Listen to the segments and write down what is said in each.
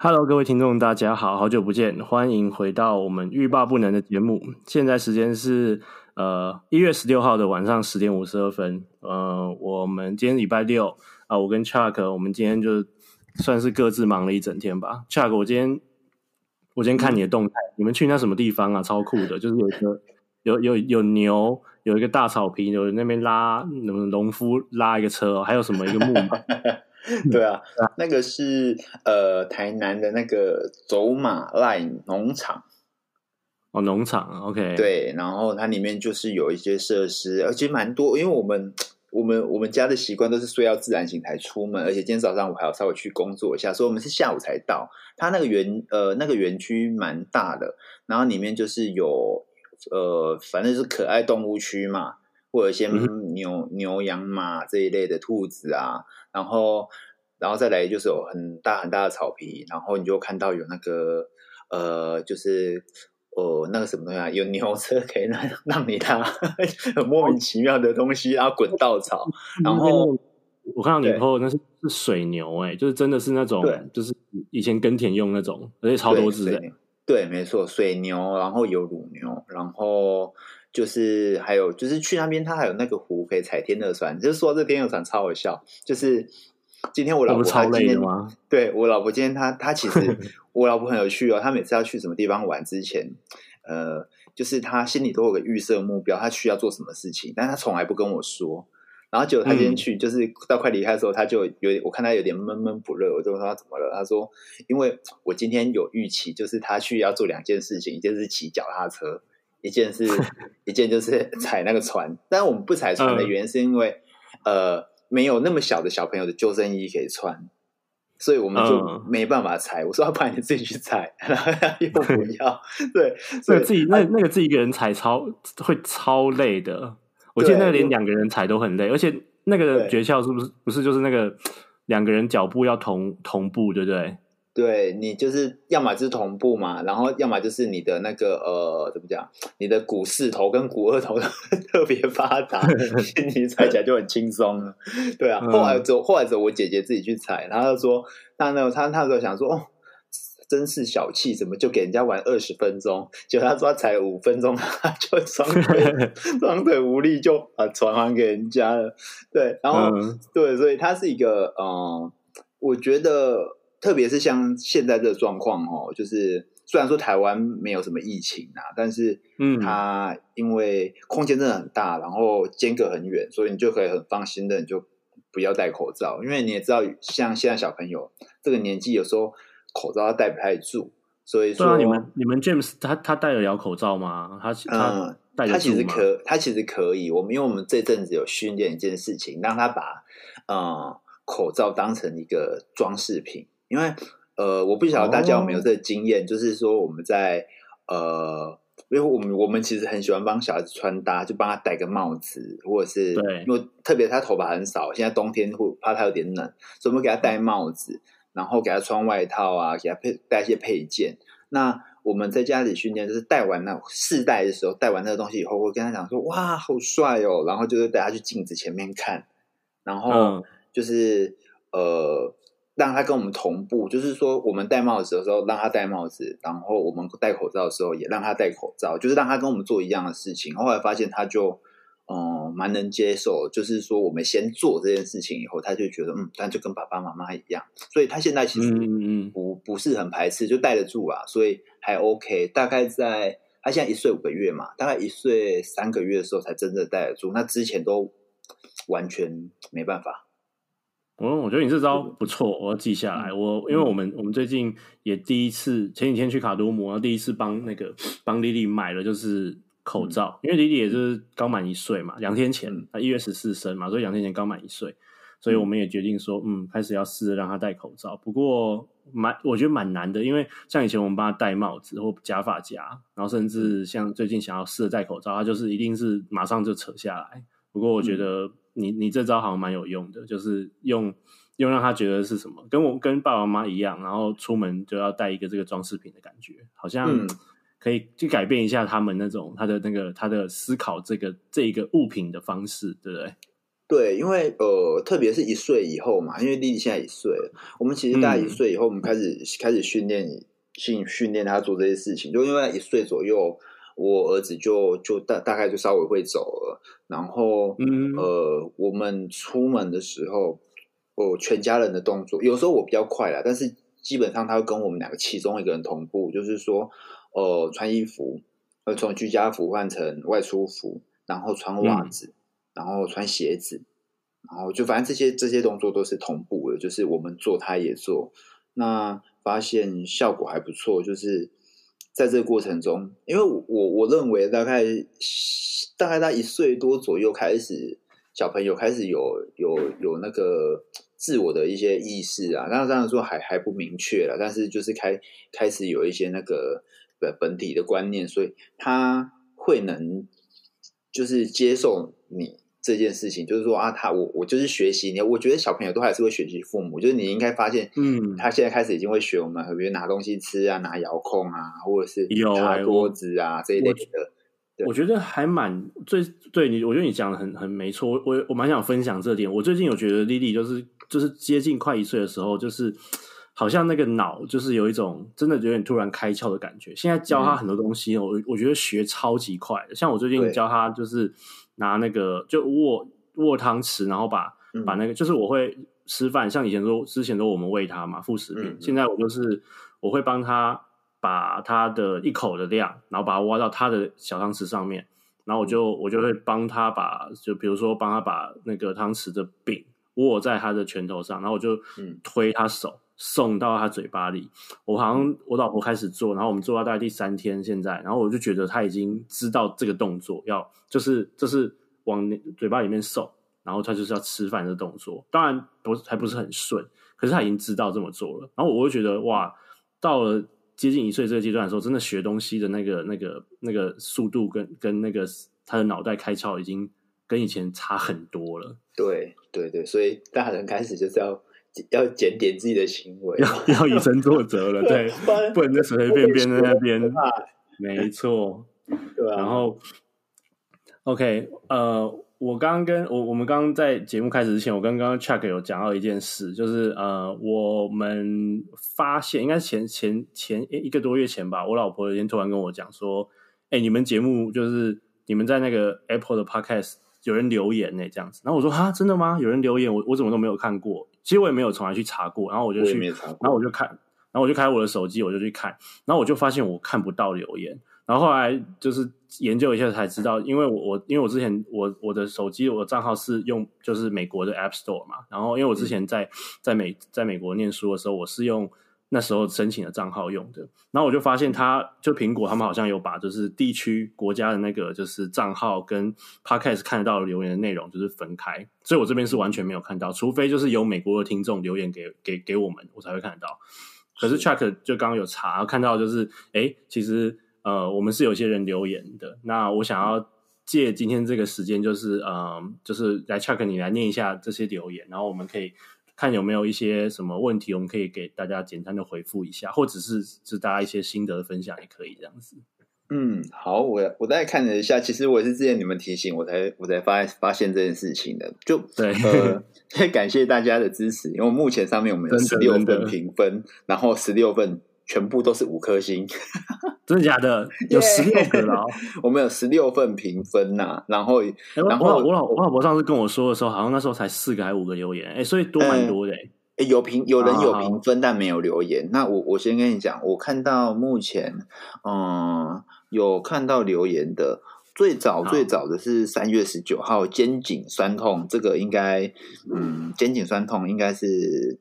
Hello，各位听众，大家好，好久不见，欢迎回到我们欲罢不能的节目。现在时间是呃一月十六号的晚上十点五十二分。呃，我们今天礼拜六啊、呃，我跟 Chuck，我们今天就算是各自忙了一整天吧。Chuck，我今天我今天看你的动态，你们去那什么地方啊？超酷的，就是有一个有有有牛，有一个大草坪，有那边拉那么农夫拉一个车，还有什么一个木马。对啊，那个是呃台南的那个走马濑农场哦，农场 OK 对，然后它里面就是有一些设施，而且蛮多。因为我们我们我们家的习惯都是睡到自然醒才出门，而且今天早上我还要稍微去工作一下，所以我们是下午才到。它那个园呃那个园区蛮大的，然后里面就是有呃反正是可爱动物区嘛。或者一些牛、嗯、牛羊马这一类的兔子啊，然后，然后再来就是有很大很大的草皮，然后你就看到有那个呃，就是呃那个什么东西啊，有牛车可以让 让你它很莫名其妙的东西，然后滚稻草，然后我看到你以后那是是水牛哎、欸，就是真的是那种，就是以前耕田用那种，而且超多只的，对，没错，水牛，然后有乳牛，然后。就是还有就是去那边，他还有那个湖可以踩天鹅船。就是说这天鹅船超好笑。就是今天我老婆她今天吗？对我老婆今天她她其实 我老婆很有趣哦。她每次要去什么地方玩之前，呃，就是她心里都有个预设目标，她需要做什么事情，但她从来不跟我说。然后结果她今天去，就是到快离开的时候，她就有我看她有点闷闷不乐。我就问她怎么了？她说因为我今天有预期，就是她去要做两件事情，一件是骑脚踏车。一件是一件就是 踩那个船，但我们不踩船的原因是因为，嗯、呃，没有那么小的小朋友的救生衣可以穿，所以我们就没办法踩。我说要不然你自己去踩，然后又不要，对，所以自己那那个自己一个人踩超会超累的。我记得那个连两个人踩都很累，而且那个诀窍是不是不是就是那个两个人脚步要同同步，对不对？对，你就是要么就是同步嘛，然后要么就是你的那个呃，怎么讲？你的股四头跟股二头 特别发达，你踩起来就很轻松了。对啊，后来走，后来走，我姐姐自己去踩，然后她说，那那他他说想说，哦，真是小气，怎么就给人家玩二十分钟？结果他说她踩了五分钟，他就双腿双腿无力，就把船还给人家了。对，然后、嗯、对，所以他是一个嗯、呃，我觉得。特别是像现在这个状况哦，就是虽然说台湾没有什么疫情啊，但是嗯，它因为空间真的很大，然后间隔很远，所以你就可以很放心的，你就不要戴口罩，因为你也知道，像现在小朋友这个年纪，有时候口罩他戴不太住，所以说、啊、你们你们 James 他他戴得了口罩吗？他嗯，他其实可他其实可以，我们因为我们这阵子有训练一件事情，让他把嗯口罩当成一个装饰品。因为呃，我不晓得大家有没有这个经验，哦、就是说我们在呃，因为我们我们其实很喜欢帮小孩子穿搭，就帮他戴个帽子，或者是对，因为特别他头发很少，现在冬天会怕他有点冷，所以我们给他戴帽子，然后给他穿外套啊，给他配带一些配件。那我们在家里训练，就是戴完那试戴的时候，戴完那个东西以后，会跟他讲说：“哇，好帅哦！”然后就是带他去镜子前面看，然后就是、嗯、呃。让他跟我们同步，就是说，我们戴帽子的时候让他戴帽子，然后我们戴口罩的时候也让他戴口罩，就是让他跟我们做一样的事情。后来发现他就嗯蛮能接受，就是说我们先做这件事情以后，他就觉得嗯，他就跟爸爸妈妈一样，所以他现在其实嗯不不是很排斥，就戴得住啊，所以还 OK。大概在他现在一岁五个月嘛，大概一岁三个月的时候才真的戴得住，那之前都完全没办法。嗯，我觉得你这招不错，我要记下来。我因为我们我们最近也第一次前几天去卡多姆，然后第一次帮那个帮莉莉买了就是口罩，因为莉莉也就是刚满一岁嘛，两天前她一月十四生嘛，所以两天前刚满一岁，所以我们也决定说，嗯，开始要试着让她戴口罩。不过蛮我觉得蛮难的，因为像以前我们帮她戴帽子或假发夹，然后甚至像最近想要试着戴口罩，她就是一定是马上就扯下来。不过我觉得。你你这招好像蛮有用的，就是用用让他觉得是什么，跟我跟爸爸妈妈一样，然后出门就要带一个这个装饰品的感觉，好像可以去改变一下他们那种他的那个他的思考这个这一个物品的方式，对不对？对，因为呃，特别是一岁以后嘛，因为莉莉现在一岁了，我们其实大概一岁以后，我们开始、嗯、开始训练训训练他做这些事情，就因为一岁左右，我儿子就就大大概就稍微会走了，然后嗯。呃，我们出门的时候，哦，全家人的动作，有时候我比较快啦，但是基本上他会跟我们两个其中一个人同步，就是说，呃，穿衣服，呃，从居家服换成外出服，然后穿袜子，嗯、然后穿鞋子，然后就反正这些这些动作都是同步的，就是我们做他也做，那发现效果还不错，就是在这个过程中，因为我我认为大概大概在一岁多左右开始，小朋友开始有有有那个。自我的一些意识啊，当然这样说还还不明确了，但是就是开开始有一些那个本本体的观念，所以他会能就是接受你这件事情，就是说啊，他我我就是学习你，我觉得小朋友都还是会学习父母，就是你应该发现，嗯，他现在开始已经会学我们，比如拿东西吃啊，拿遥控啊，或者是擦桌子啊、欸、这一类的。我觉得还蛮最对你，我觉得你讲的很很没错，我我蛮想分享这点。我最近有觉得莉莉就是就是接近快一岁的时候，就是好像那个脑就是有一种真的有点突然开窍的感觉。现在教他很多东西，嗯、我我觉得学超级快。像我最近教他就是拿那个就握握汤匙，然后把、嗯、把那个就是我会吃饭，像以前说之前都我们喂他嘛副食品，现在我就是我会帮他。把他的一口的量，然后把它挖到他的小汤匙上面，然后我就我就会帮他把，就比如说帮他把那个汤匙的柄握在他的拳头上，然后我就推他手送到他嘴巴里。我好像我老婆开始做，然后我们做到大概第三天，现在，然后我就觉得他已经知道这个动作要就是就是往嘴巴里面送，然后他就是要吃饭的动作。当然不还不是很顺，可是他已经知道这么做了。然后我就觉得哇，到了。接近一岁这个阶段的时候，真的学东西的那个、那个、那个速度跟跟那个他的脑袋开窍，已经跟以前差很多了。对对对，所以大人开始就是要要检点自己的行为，要要以身作则了。对，不能再随随便便在那边。没错，对啊。然后，OK，呃。我刚刚跟我我们刚刚在节目开始之前，我跟刚刚 Chuck 有讲到一件事，就是呃，我们发现应该是前前前一个多月前吧，我老婆有一天突然跟我讲说：“哎、欸，你们节目就是你们在那个 Apple 的 Podcast 有人留言呢，这样子。”然后我说：“哈，真的吗？有人留言？我我怎么都没有看过？其实我也没有从来去查过。”然后我就去，然后我就看，然后我就开我的手机，我就去看，然后我就发现我看不到留言。然后后来就是研究一下才知道，因为我我因为我之前我我的手机我的账号是用就是美国的 App Store 嘛，然后因为我之前在在美在美国念书的时候，我是用那时候申请的账号用的，然后我就发现他就苹果他们好像有把就是地区国家的那个就是账号跟 Podcast 看得到的留言的内容就是分开，所以我这边是完全没有看到，除非就是有美国的听众留言给给给我们，我才会看得到。可是 Chuck 就刚刚有查，看到就是哎，其实。呃，我们是有些人留言的。那我想要借今天这个时间，就是呃，就是来 Chuck 你来念一下这些留言，然后我们可以看有没有一些什么问题，我们可以给大家简单的回复一下，或者是是大家一些心得的分享也可以这样子。嗯，好，我我大概看了一下，其实我也是之前你们提醒我才我才发发现这件事情的。就对，呃，感谢大家的支持，因为目前上面我们有十六份评分，然后十六份。全部都是五颗星，真的假的？有十六个了，我们有十六份评分呐、啊。然后，然后我老我老婆上次跟我说的时候，好像那时候才四个还是五个留言，哎、欸，所以多蛮多的、欸。哎、欸，有评有人有评分，但没有留言。那我我先跟你讲，我看到目前，嗯，有看到留言的，最早最早的是三月十九号，肩颈酸痛，这个应该，嗯，肩颈酸痛应该是。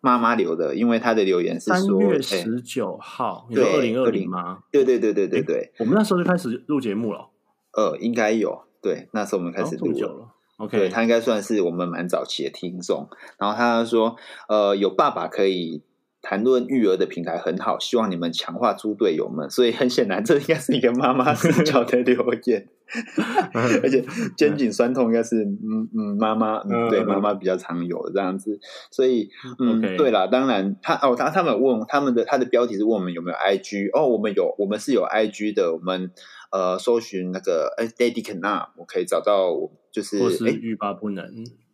妈妈留的，因为他的留言是说三月十九号，对二零二零吗？对对对对对对，欸，我们那时候就开始录节目了。呃，应该有，对，那时候我们开始录了。了 OK，对他应该算是我们蛮早期的听众。然后他说，呃，有爸爸可以谈论育儿的平台很好，希望你们强化猪队友们。所以很显然，这应该是一个妈妈 视角的留言，而且肩颈酸痛应该是嗯嗯妈妈嗯对妈妈比较常有这样子。所以嗯 Okay. 对啦，当然他哦他他们问他们的他的标题是问我们有没有 IG 哦，我们有我们是有 IG 的，我们呃搜寻那个哎 Daddy Cannot 我可以找到，就是或是欲罢不能。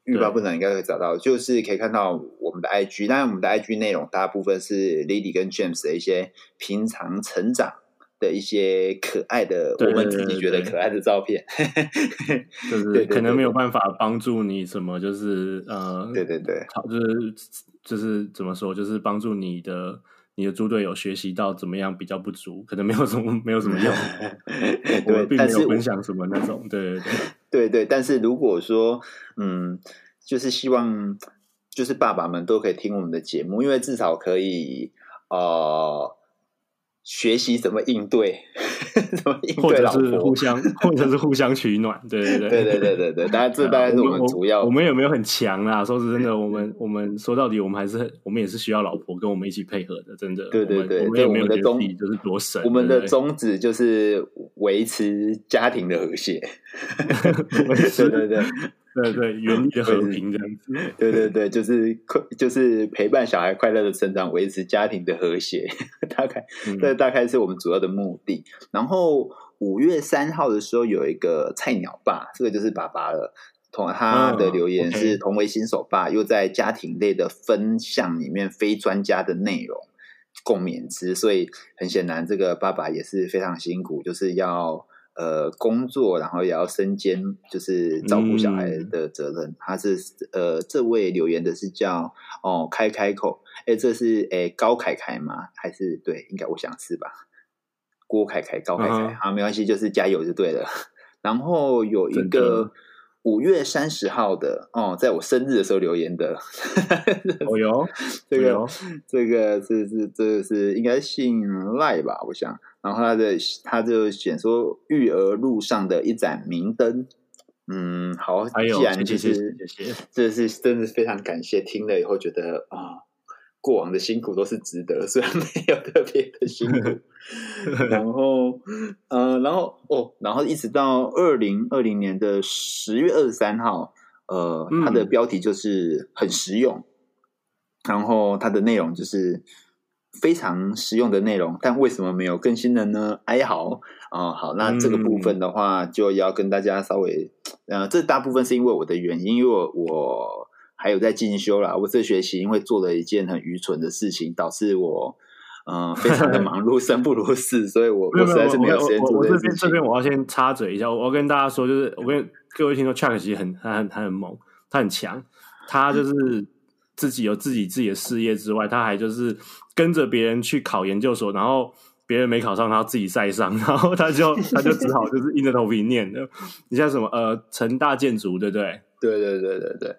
欲罢不能，应该会找到，就是可以看到我们的 IG。当然，我们的 IG 内容大部分是 Lily 跟 James 的一些平常成长的一些可爱的，我们自己觉得可爱的照片。就是可能没有办法帮助你什么，就是呃，对对对，好，就是就是怎么说，就是帮助你的你的猪队友学习到怎么样比较不足，可能没有什么没有什么用。对，并没有分享什么那种，对对对。对对，但是如果说，嗯，就是希望，就是爸爸们都可以听我们的节目，因为至少可以，呃。学习怎么应对，怎么应对老师互相，或者是互相取暖，对对对对对对，当然这当然是我们主要。我们有没有很强啊？说真的，我们我们说到底我们还是，我们也是需要老婆跟我们一起配合的，真的。对对对，我们有没有觉得旨就是多神。我们的宗旨就是维持家庭的和谐。对对对。对对，原和平这样子。对对对，就是快就是陪伴小孩快乐的成长，维持家庭的和谐，大概这、嗯、大概是我们主要的目的。然后五月三号的时候，有一个菜鸟爸，这个就是爸爸了。同他的留言是同为新手爸，又在家庭类的分项里面非专家的内容共勉之，所以很显然这个爸爸也是非常辛苦，就是要。呃，工作然后也要身兼就是照顾小孩的责任。嗯、他是呃，这位留言的是叫哦开开口，哎，这是哎高凯凯吗？还是对？应该我想是吧？郭凯凯、高凯凯，嗯、好，没关系，就是加油就对了。然后有一个五月三十号的哦，在我生日的时候留言的，哦哟，这个这个是是这个是应该姓赖吧？我想。然后他的他就写说育儿路上的一盏明灯，嗯，好，既然就是这是真的是非常感谢，听了以后觉得啊、哦，过往的辛苦都是值得，虽然没有特别的辛苦。然后，呃，然后哦，然后一直到二零二零年的十月二十三号，呃，它的标题就是很实用，然后它的内容就是。非常实用的内容，但为什么没有更新了呢？哀嚎啊！好，那这个部分的话，就要跟大家稍微，呃，这大部分是因为我的原因，因为我我还有在进修啦。我这学期因为做了一件很愚蠢的事情，导致我嗯、呃、非常的忙碌，生不如死，所以我我实在是没有时间做这件事情。我这边这边我要先插嘴一下，我要跟大家说，就是我跟各位听说，Chuck 其实很他很他很猛，他很强，他就是。自己有自己自己的事业之外，他还就是跟着别人去考研究所，然后别人没考上，他自己赛上，然后他就他就只好就是硬着头皮念的。你像什么呃成大建筑，对不对？对对对对对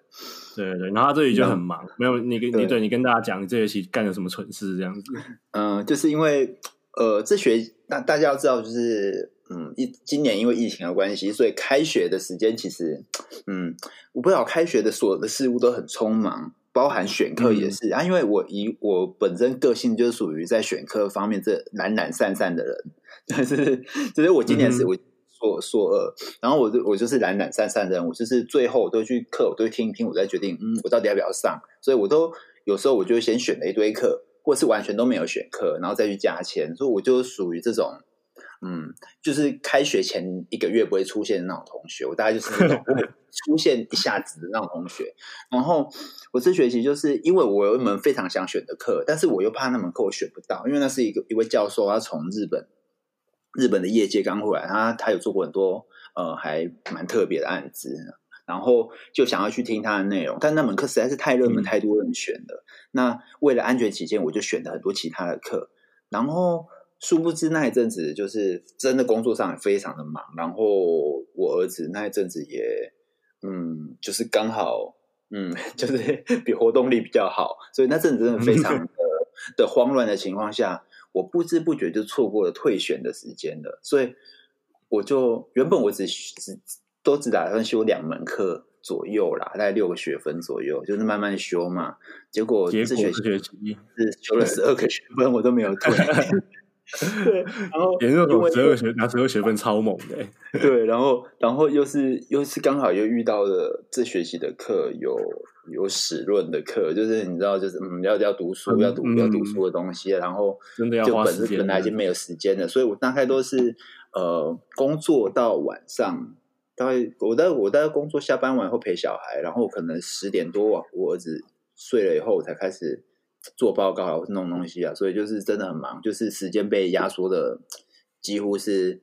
对对对。然后他这里就很忙，嗯、没有你跟你对你跟大家讲，你这学期干了什么蠢事这样子？嗯，就是因为呃这学大大家要知道，就是嗯一今年因为疫情的关系，所以开学的时间其实嗯我不知道开学的所有的事物都很匆忙。包含选课也是、嗯、啊，因为我以我本身个性就是属于在选课方面这懒懒散散的人，就是就是我今年是我硕硕二，然后我就我就是懒懒散散的人，我就是最后我都去课，我都会听一听，我再决定，嗯，我到底要不要上，所以我都有时候我就先选了一堆课，或是完全都没有选课，然后再去加签，所以我就属于这种。嗯，就是开学前一个月不会出现的那种同学，我大概就是那种 出现一下子的那种同学。然后我这学期就是因为我有一门非常想选的课，但是我又怕那门课我选不到，因为那是一个一位教授，他从日本日本的业界刚回来，他他有做过很多呃还蛮特别的案子，然后就想要去听他的内容，但那门课实在是太热门，太多人选了。嗯、那为了安全起见，我就选了很多其他的课，然后。殊不知那一阵子就是真的工作上也非常的忙，然后我儿子那一阵子也，嗯，就是刚好，嗯，就是比活动力比较好，所以那阵子真的非常的 的慌乱的情况下，我不知不觉就错过了退选的时间了，所以我就原本我只只都只打算修两门课。左右啦，大概六个学分左右，就是慢慢修嘛。结果这学期是修了十二个学分，我都没有退。对，然后研究所十二个学拿十二学分超猛的，欸。对，然后然后又是又是刚好又遇到了这学期的课有有史论的课，就是你知道，就是嗯要要读书，嗯、要读要读书的东西，然后真的要花时间，本来已经没有时间了，所以我大概都是呃工作到晚上，大概我在我在工作下班完后陪小孩，然后可能十点多我儿子睡了以后我才开始。做报告啊，或是弄东西啊，所以就是真的很忙，就是时间被压缩的几乎是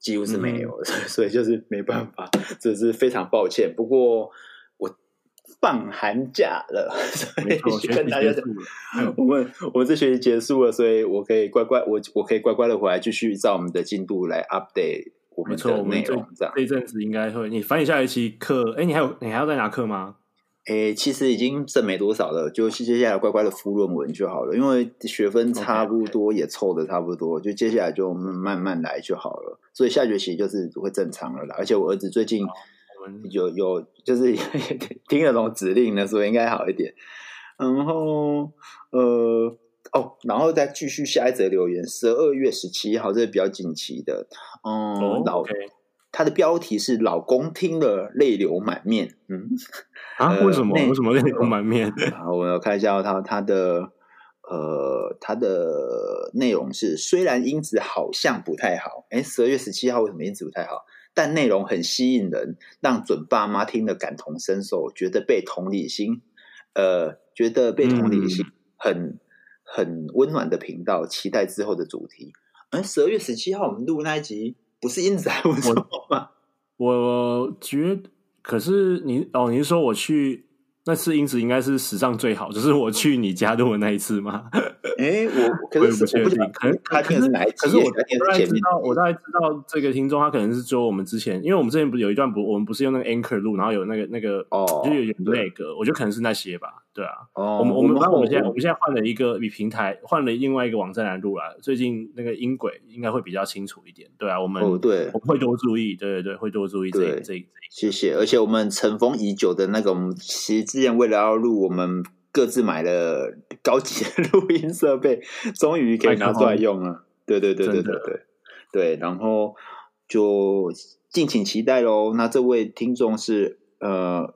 几乎是没有，嗯、所以就是没办法，这是非常抱歉。不过我放寒假了，所以跟大家讲，我们我们这学期结束了，所以我可以乖乖，我我可以乖乖的回来继续照我们的进度来 update 我们的内容。这样这阵子应该会，你翻译下一期课，哎，你还有你还要再拿课吗？诶，其实已经剩没多少了，就接下来乖乖的复论文就好了，因为学分差不多也凑的差不多，就接下来就慢慢来就好了。所以下学期就是会正常了啦。而且我儿子最近有有就是 听得懂指令的，所以应该好一点。然后呃哦，然后再继续下一则留言，十二月十七号，这是比较紧急的，嗯，老。Oh, okay. 他的标题是“老公听了泪流满面”。嗯啊，为什么？呃、为什么泪流满面？啊，我们要看一下他他的呃，他的内容是：虽然音质好像不太好，哎，十二月十七号为什么音质不太好？但内容很吸引人，让准爸妈听得感同身受，觉得被同理心，呃，觉得被同理心很、嗯、很温暖的频道。期待之后的主题。而，十二月十七号我们录那一集。不是英子还不错吗？我，我觉得，可是你哦，你是说我去那次因此应该是史上最好，就是我去你家录的那一次吗？哎，我可是我不确定，可能他可是哪一集？可是我大概知道，我大概知道这个听众他可能是说我们之前，因为我们之前不是有一段不，我们不是用那个 Anchor 录，然后有那个那个哦，就有点那个，我觉得可能是那些吧。对啊，哦，我们我们我们现在我们现在换了一个比平台，换了另外一个网站来录了。最近那个音轨应该会比较清楚一点。对啊，我们哦对，我们会多注意，对对对，会多注意这这这。谢谢，而且我们尘封已久的那个，我们其实之前为了要录，我们各自买了高级的录音设备，终于可以拿出来用了。对对对对对对对，然后就敬请期待喽。那这位听众是呃。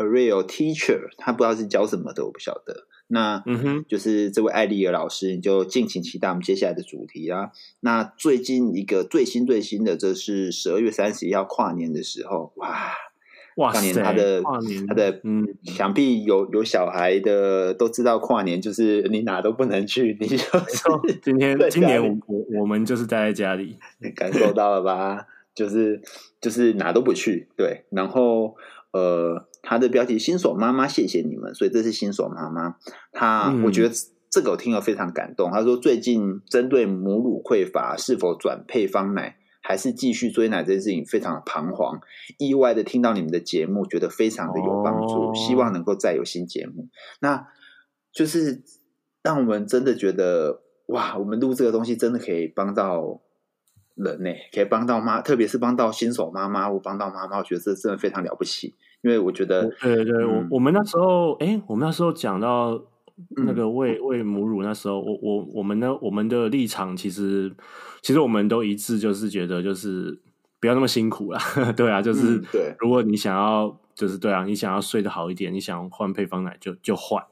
A real teacher，他不知道是教什么的，我不晓得。那嗯哼，就是这位艾丽尔老师，你就敬请期待我们接下来的主题啊。那最近一个最新最新的，这是十二月三十一号跨年的时候，哇哇，跨年他的跨年他的嗯，想必有有小孩的都知道，跨年就是你哪都不能去，你就说今天今年我我我们就是待在家里，你感受到了吧？就是就是哪都不去，对，然后呃。他的标题“新手妈妈，谢谢你们”，所以这是新手妈妈。他、嗯、我觉得这个我听了非常感动。他说，最近针对母乳匮乏，是否转配方奶，还是继续追奶这件事情，非常的彷徨。意外的听到你们的节目，觉得非常的有帮助，哦、希望能够再有新节目。那就是让我们真的觉得，哇，我们录这个东西真的可以帮到人呢，可以帮到妈，特别是帮到新手妈妈，我帮到妈妈，我觉得这真的非常了不起。因为我觉得，对对我我们那时候，哎，我们那时候讲到那个喂喂母乳，那时候，我我我们呢，我们的立场其实，其实我们都一致，就是觉得就是不要那么辛苦了，对啊，就是、嗯、对，如果你想要，就是对啊，你想要睡得好一点，你想换配方奶就就换。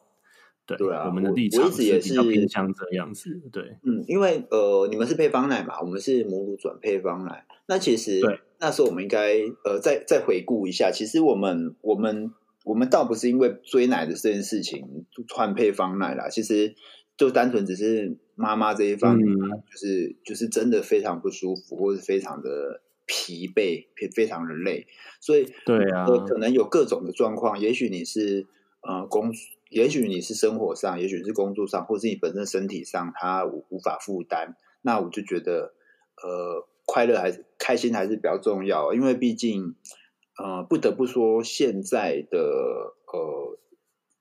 对，对啊，我们的立场是比较偏向这样子，对，嗯，因为呃，你们是配方奶嘛，我们是母乳转配方奶，那其实对那时候我们应该呃再再回顾一下，其实我们我们我们倒不是因为追奶的这件事情换配方奶啦，其实就单纯只是妈妈这一方面，嗯、就是就是真的非常不舒服，或是非常的疲惫，非常的累，所以对啊，呃，可能有各种的状况，也许你是呃工。也许你是生活上，也许是工作上，或是你本身身体上，他无无法负担。那我就觉得，呃，快乐还是开心还是比较重要。因为毕竟，呃，不得不说，现在的呃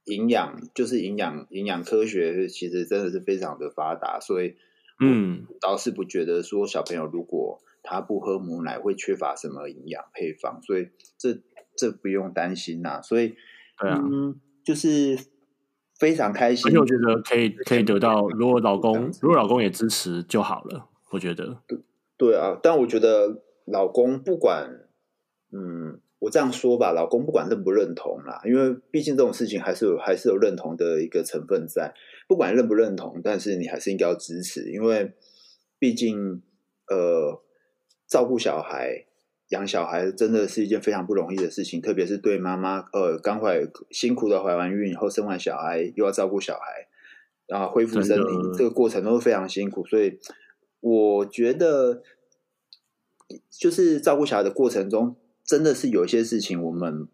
营养就是营养营养科学，其实真的是非常的发达。所以，嗯，倒是不觉得说小朋友如果他不喝母奶会缺乏什么营养配方。所以这这不用担心呐。所以，对啊，嗯，就是非常开心。而且我觉得可以可以得到，如果老公如果老公也支持就好了。我觉得，对对啊，但我觉得老公不管，嗯。我这样说吧，老公不管认不认同啦，因为毕竟这种事情还是有还是有认同的一个成分在。不管认不认同，但是你还是应该要支持，因为毕竟呃，照顾小孩、养小孩真的是一件非常不容易的事情，特别是对妈妈呃刚怀辛苦的怀完孕以后生完小孩，又要照顾小孩，然后恢复身体，这个过程都是非常辛苦。所以我觉得，就是照顾小孩的过程中。真的是有一些事情，我们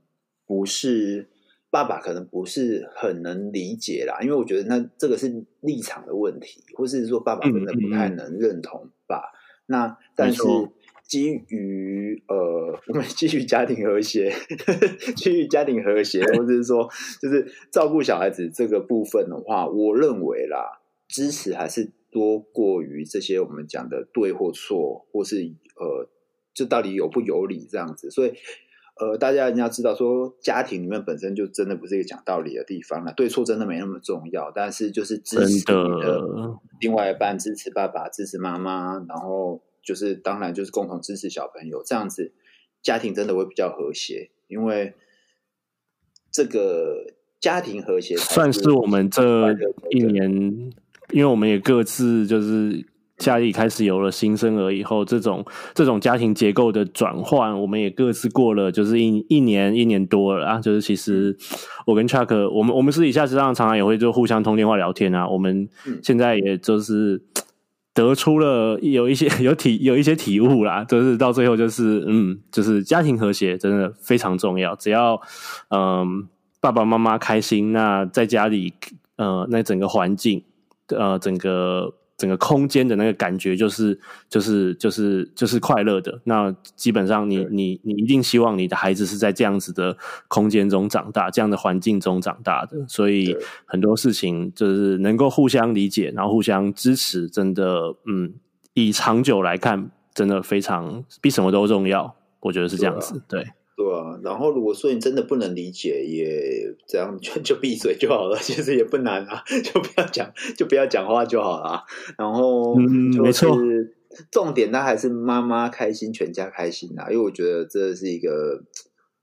不是爸爸，可能不是很能理解啦。因为我觉得那这个是立场的问题，或是说爸爸真的不太能认同吧。嗯嗯、那但是基于呃，我们基于家庭和谐，基于家庭和谐，或者是说就是照顾小孩子这个部分的话，我认为啦，支持还是多过于这些我们讲的对或错，或是呃。这到底有不有理这样子？所以，呃，大家一定要知道，说家庭里面本身就真的不是一个讲道理的地方了，对错真的没那么重要。但是就是支持你的另外一半，支持爸爸，支持妈妈，然后就是当然就是共同支持小朋友，这样子家庭真的会比较和谐。因为这个家庭和谐算是我们这一年，因为我们也各自就是。家里开始有了新生儿以后，这种这种家庭结构的转换，我们也各自过了，就是一一年一年多了啊。就是其实我跟 Chuck，我们我们私底下实际上常常也会就互相通电话聊天啊。我们现在也就是得出了有一些 有体有一些体悟啦，就是到最后就是嗯，就是家庭和谐真的非常重要。只要嗯爸爸妈妈开心，那在家里呃那整个环境呃整个。整个空间的那个感觉就是就是就是就是快乐的。那基本上你，你你你一定希望你的孩子是在这样子的空间中长大，这样的环境中长大的。所以很多事情就是能够互相理解，然后互相支持，真的，嗯，以长久来看，真的非常比什么都重要。我觉得是这样子，对。对啊，然后如果说你真的不能理解，也这样就 就闭嘴就好了，其实也不难啊，就不要讲，就不要讲话就好了。然后，嗯，没错，重点那还是妈妈开心，全家开心啊，因为我觉得这是一个。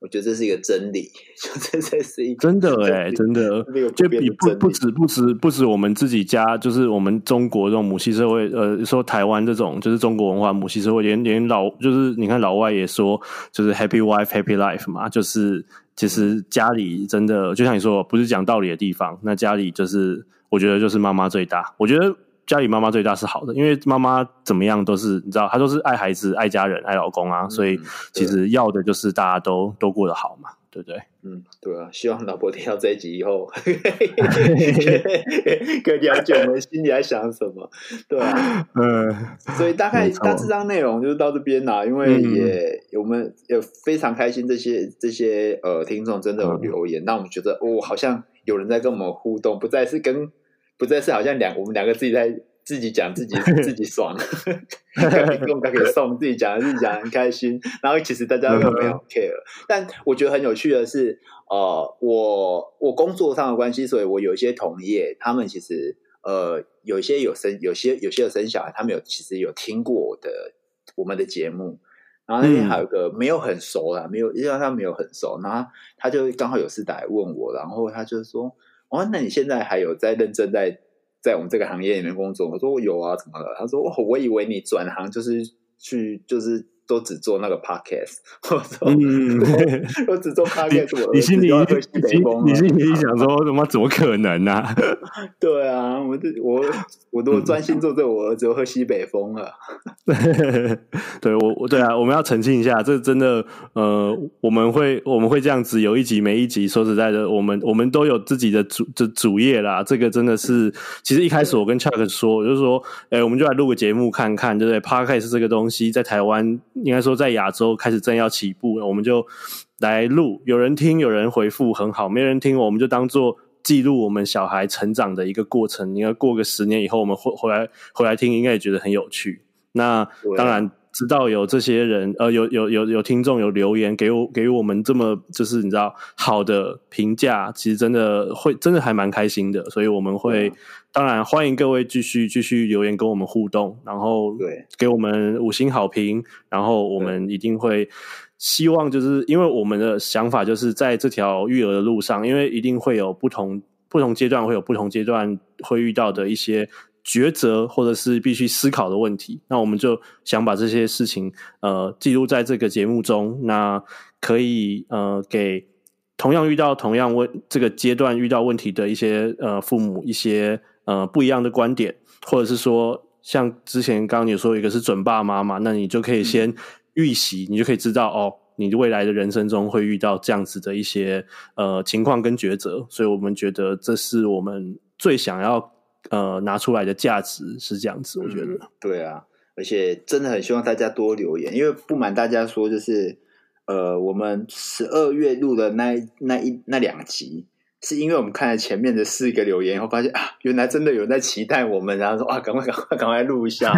我觉得这是一个真理，就这这是一个真的哎、欸，真的，就比不不止不止不止我们自己家，就是我们中国这种母系社会，呃，说台湾这种就是中国文化母系社会，连连老就是你看老外也说，就是 Happy Wife Happy Life 嘛，就是其实家里真的就像你说，不是讲道理的地方，那家里就是我觉得就是妈妈最大，我觉得。家里妈妈最大是好的，因为妈妈怎么样都是你知道，她都是爱孩子、爱家人、爱老公啊，嗯、所以其实要的就是大家都都过得好嘛，对不对？嗯，对啊，希望老婆听到这一集以后，可以了解我们心里在想什么，对啊，嗯，所以大概大致上内容就是到这边啦，因为也、嗯、我们也非常开心，这些这些呃听众真的有留言，让、嗯、我们觉得哦，好像有人在跟我们互动，不再是跟。不再是好像两我们两个自己在自己讲自己 自己爽，跟我们可以送自己讲自己讲很开心，然后其实大家都没有 care。但我觉得很有趣的是，呃，我我工作上的关系，所以我有一些同业，他们其实呃有一些有生有些有些有生小孩，他们有其实有听过我的我们的节目。然后那边还有一个没有很熟啦，没有因为他没有很熟，然后他就刚好有事打来问我，然后他就说。哦，那你现在还有在认真在在我们这个行业里面工作？我说我有啊，怎么了？他说我以为你转行就是去就是。都只做那个 podcast，我说，嗯、我，只做 podcast，你，你心里你心里想说，怎么怎么可能呢、啊？对啊，我这我我都专心做这，我儿子喝西北风了。对我我对啊，我们要澄清一下，这真的呃，我们会我们会这样子有一集没一集。说实在的，我们我们都有自己的主的主业啦。这个真的是，其实一开始我跟 Chuck 说，就是说，哎、欸，我们就来录个节目看看，对不对？podcast 这个东西在台湾。应该说，在亚洲开始正要起步，我们就来录。有人听，有人回复很好；没人听，我们就当做记录我们小孩成长的一个过程。应该过个十年以后，我们回回来回来听，应该也觉得很有趣。那当然，知道有这些人，呃，有有有有听众有留言给我给我们这么就是你知道好的评价，其实真的会真的还蛮开心的，所以我们会、嗯、当然欢迎各位继续继续留言跟我们互动，然后对给我们五星好评，然后我们一定会希望就是因为我们的想法就是在这条育儿的路上，因为一定会有不同不同阶段会有不同阶段会遇到的一些。抉择或者是必须思考的问题，那我们就想把这些事情呃记录在这个节目中，那可以呃给同样遇到同样问这个阶段遇到问题的一些呃父母一些呃不一样的观点，或者是说像之前刚刚你说一个是准爸妈嘛，那你就可以先预习，你就可以知道哦，你未来的人生中会遇到这样子的一些呃情况跟抉择，所以我们觉得这是我们最想要。呃，拿出来的价值是这样子，我觉得、嗯、对啊，而且真的很希望大家多留言，因为不瞒大家说，就是呃，我们十二月录的那那一那两集，是因为我们看了前面的四个留言以后，发现啊，原来真的有人在期待我们，然后说啊，赶快赶快赶快录一下，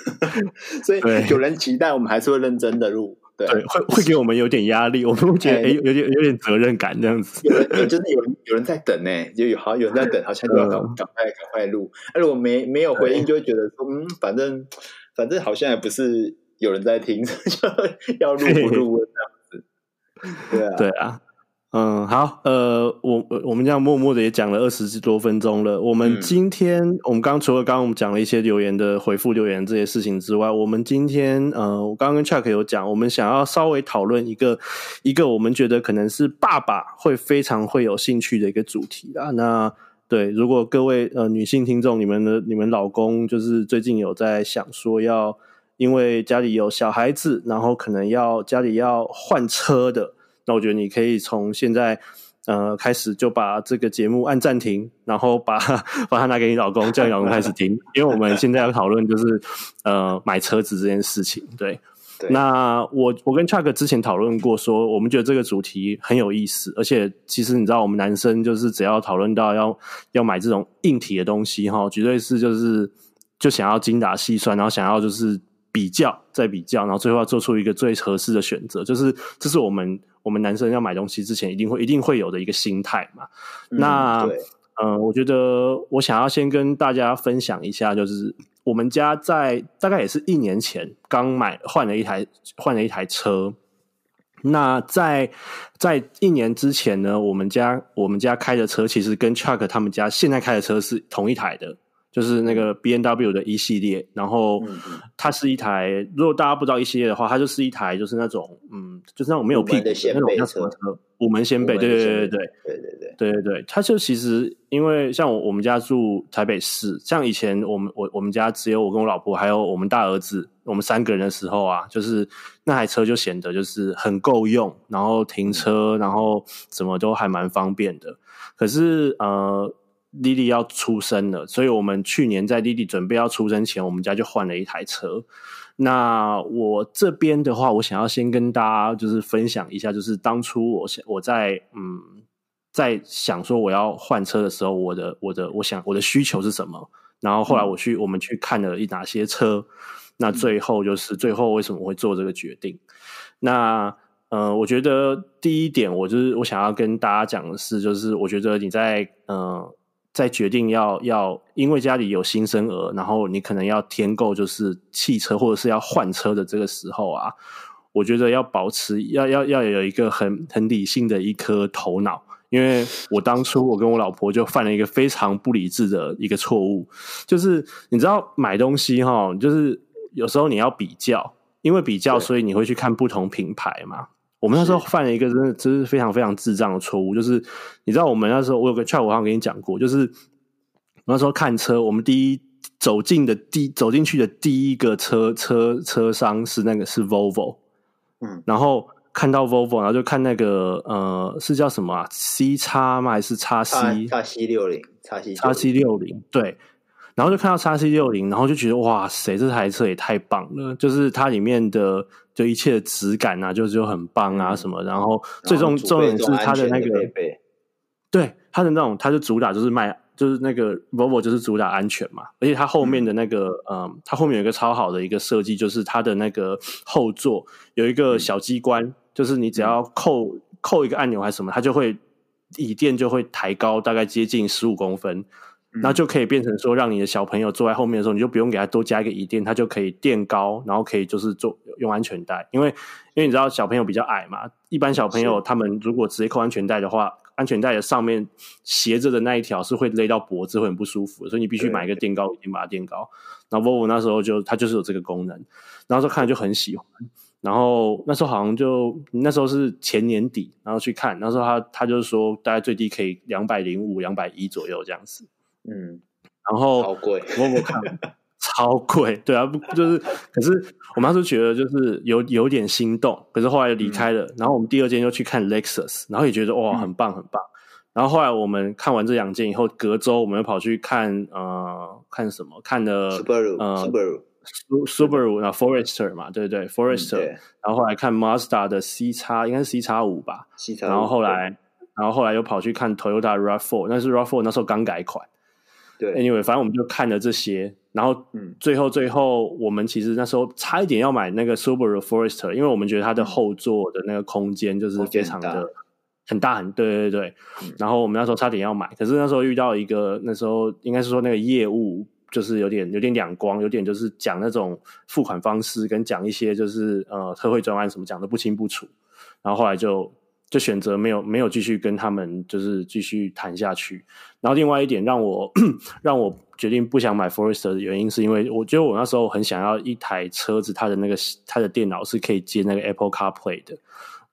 所以有人期待，我们还是会认真的录。对，对，会会给我们有点压力，我们会觉得哎、欸，有点有点责任感这样子。有人就是有人有人在等呢，就有好有人在等，好像就要赶赶快赶快录。那如果没没有回应，就会觉得说嗯，反正反正好像也不是有人在听，就要录不录这样子。对啊，对啊。嗯，好，呃，我我们这样默默的也讲了二十多分钟了。我们今天，嗯、我们刚除了刚刚我们讲了一些留言的回复留言这些事情之外，我们今天，呃，我刚刚跟 Chuck 有讲，我们想要稍微讨论一个一个我们觉得可能是爸爸会非常会有兴趣的一个主题啊。那对，如果各位呃女性听众，你们的你们老公就是最近有在想说要因为家里有小孩子，然后可能要家里要换车的。那我觉得你可以从现在呃开始就把这个节目按暂停，然后把把它拿给你老公，叫你老公开始听，因为我们现在要讨论就是呃买车子这件事情。对，对那我我跟 Chuck 之前讨论过，说我们觉得这个主题很有意思，而且其实你知道，我们男生就是只要讨论到要要买这种硬体的东西哈，绝对是就是就想要精打细算，然后想要就是比较再比较，然后最后要做出一个最合适的选择，就是这是我们。我们男生要买东西之前，一定会一定会有的一个心态嘛。嗯、那，嗯、呃，我觉得我想要先跟大家分享一下，就是我们家在大概也是一年前刚买换了一台换了一台车。那在在一年之前呢，我们家我们家开的车其实跟 Chuck 他们家现在开的车是同一台的。就是那个 B N W 的一系列，然后它是一台，如果大家不知道一系列的话，它就是一台，就是那种，嗯，就是那种没有屁股的那种叫什么车？五门掀背，对对对对对对对对对对。它就其实因为像我我们家住台北市，像以前我们我我们家只有我跟我老婆还有我们大儿子，我们三个人的时候啊，就是那台车就显得就是很够用，然后停车，然后什么都还蛮方便的。可是呃。莉莉要出生了，所以我们去年在莉莉准备要出生前，我们家就换了一台车。那我这边的话，我想要先跟大家就是分享一下，就是当初我想我在嗯在想说我要换车的时候，我的我的我想我的需求是什么？然后后来我去、我们去看了一哪些车，那最后就是最后为什么会做这个决定？那呃，我觉得第一点，我就是我想要跟大家讲的是，就是我觉得你在嗯。在决定要要，因为家里有新生儿，然后你可能要添购就是汽车或者是要换车的这个时候啊，我觉得要保持要要要有一个很很理性的一颗头脑，因为我当初我跟我老婆就犯了一个非常不理智的一个错误，就是你知道买东西哈，就是有时候你要比较，因为比较所以你会去看不同品牌嘛。我们那时候犯了一个真的，真是非常非常智障的错误，就是你知道，我们那时候我有个 chat，我好像跟你讲过，就是那时候看车，我们第一走进的第走进去的第一个车车车商是那个是 Volvo，嗯，然后看到 Volvo，然后就看那个呃是叫什么啊？C 叉吗？还是叉 C？叉 C 六零，叉 C 叉 C 六零，对。然后就看到叉 C 六零然后就觉得哇塞，这台车也太棒了！就是它里面的就一切的质感啊，就就很棒啊什么。然后最重重点是它的那个，对它的那种，它就主打就是卖就是那个 Volvo 就是主打安全嘛，而且它后面的那个嗯，它后面有一个超好的一个设计，就是它的那个后座有一个小机关，嗯、就是你只要扣扣一个按钮还是什么，它就会椅垫就会抬高大概接近十五公分。那就可以变成说，让你的小朋友坐在后面的时候，你就不用给他多加一个椅垫，他就可以垫高，然后可以就是做用安全带，因为因为你知道小朋友比较矮嘛，一般小朋友他们如果直接扣安全带的话，安全带的上面斜着的那一条是会勒到脖子，会很不舒服，所以你必须买一个。垫高椅垫把它垫高。然后 Volvo 那时候就它就是有这个功能，然后说看了就很喜欢，然后那时候好像就那时候是前年底，然后去看，那时候他他就是说大概最低可以两百零五、两百一左右这样子。嗯，然后好贵，我我看 超贵，对啊，不就是？可是我们当时觉得就是有有点心动，可是后来离开了。嗯、然后我们第二间又去看 Lexus，然后也觉得哇，很棒很棒。嗯、然后后来我们看完这两件以后，隔周我们又跑去看呃看什么？看了 Subaru，呃 Subaru Subaru，然后 Forester 嘛，对对对，Forester、嗯。然后后来看 Mazda 的 C 叉，应该是 C 叉五吧。C 叉。然后后来，然后后来又跑去看 Toyota RAV4，那是 RAV4 那时候刚改款。对，Anyway，反正我们就看了这些，然后最后最后，我们其实那时候差一点要买那个 Subaru Forester，因为我们觉得它的后座的那个空间就是非常的很大。很，对对对。然后我们那时候差点要买，可是那时候遇到一个，那时候应该是说那个业务就是有点有点两光，有点就是讲那种付款方式跟讲一些就是呃特惠专案什么讲的不清不楚，然后后来就。就选择没有没有继续跟他们就是继续谈下去，然后另外一点让我 让我决定不想买 Forester 的原因，是因为我觉得我那时候很想要一台车子，它的那个它的电脑是可以接那个 Apple CarPlay 的。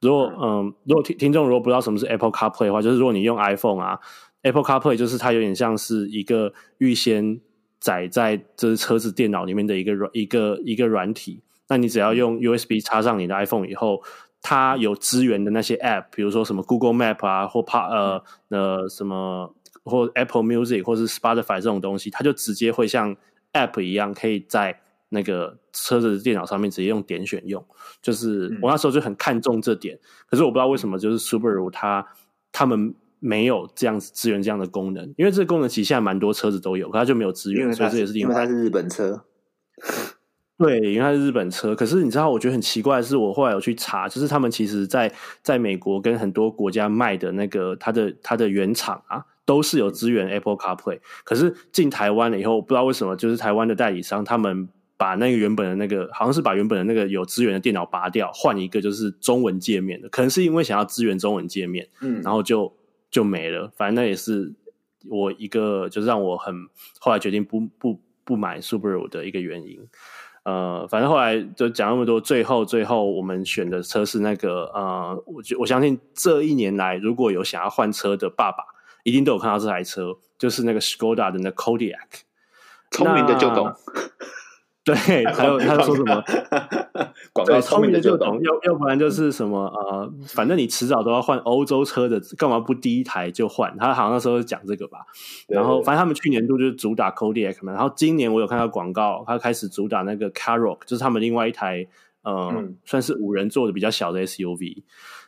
如果嗯，如果听听众如果不知道什么是 Apple CarPlay 的话，就是如果你用 iPhone 啊，Apple CarPlay 就是它有点像是一个预先载在这车子电脑里面的一个软一个一个软体，那你只要用 USB 插上你的 iPhone 以后。它有资源的那些 App，比如说什么 Google Map 啊，或怕呃呃什么或 Apple Music 或是 Spotify 这种东西，它就直接会像 App 一样，可以在那个车子的电脑上面直接用点选用。就是我那时候就很看重这点，嗯、可是我不知道为什么，就是 Subaru 它他们没有这样子支援这样的功能，因为这个功能其实现在蛮多车子都有，可它就没有资源，所以这也是因为它是日本车。对，因为它是日本车。可是你知道，我觉得很奇怪的是，我后来有去查，就是他们其实在在美国跟很多国家卖的那个它的它的原厂啊，都是有支援 Apple CarPlay。可是进台湾了以后，不知道为什么，就是台湾的代理商他们把那个原本的那个，好像是把原本的那个有支援的电脑拔掉，换一个就是中文界面的。可能是因为想要支援中文界面，嗯，然后就就没了。反正那也是我一个就是让我很后来决定不不不买 Subaru 的一个原因。呃，反正后来就讲那么多，最后最后我们选的车是那个呃，我我相信这一年来如果有想要换车的爸爸，一定都有看到这台车，就是那个 Skoda 的那 Kodiak 聪明的就懂。对，还有他说什么？广告聪明的就懂，要要不然就是什么呃，反正你迟早都要换欧洲车的，干嘛不第一台就换？他好像那时候讲这个吧。然后反正他们去年度就是主打 Kodiaq 嘛，然后今年我有看到广告，他开始主打那个 Carro，就是他们另外一台呃，嗯、算是五人座的比较小的 SUV。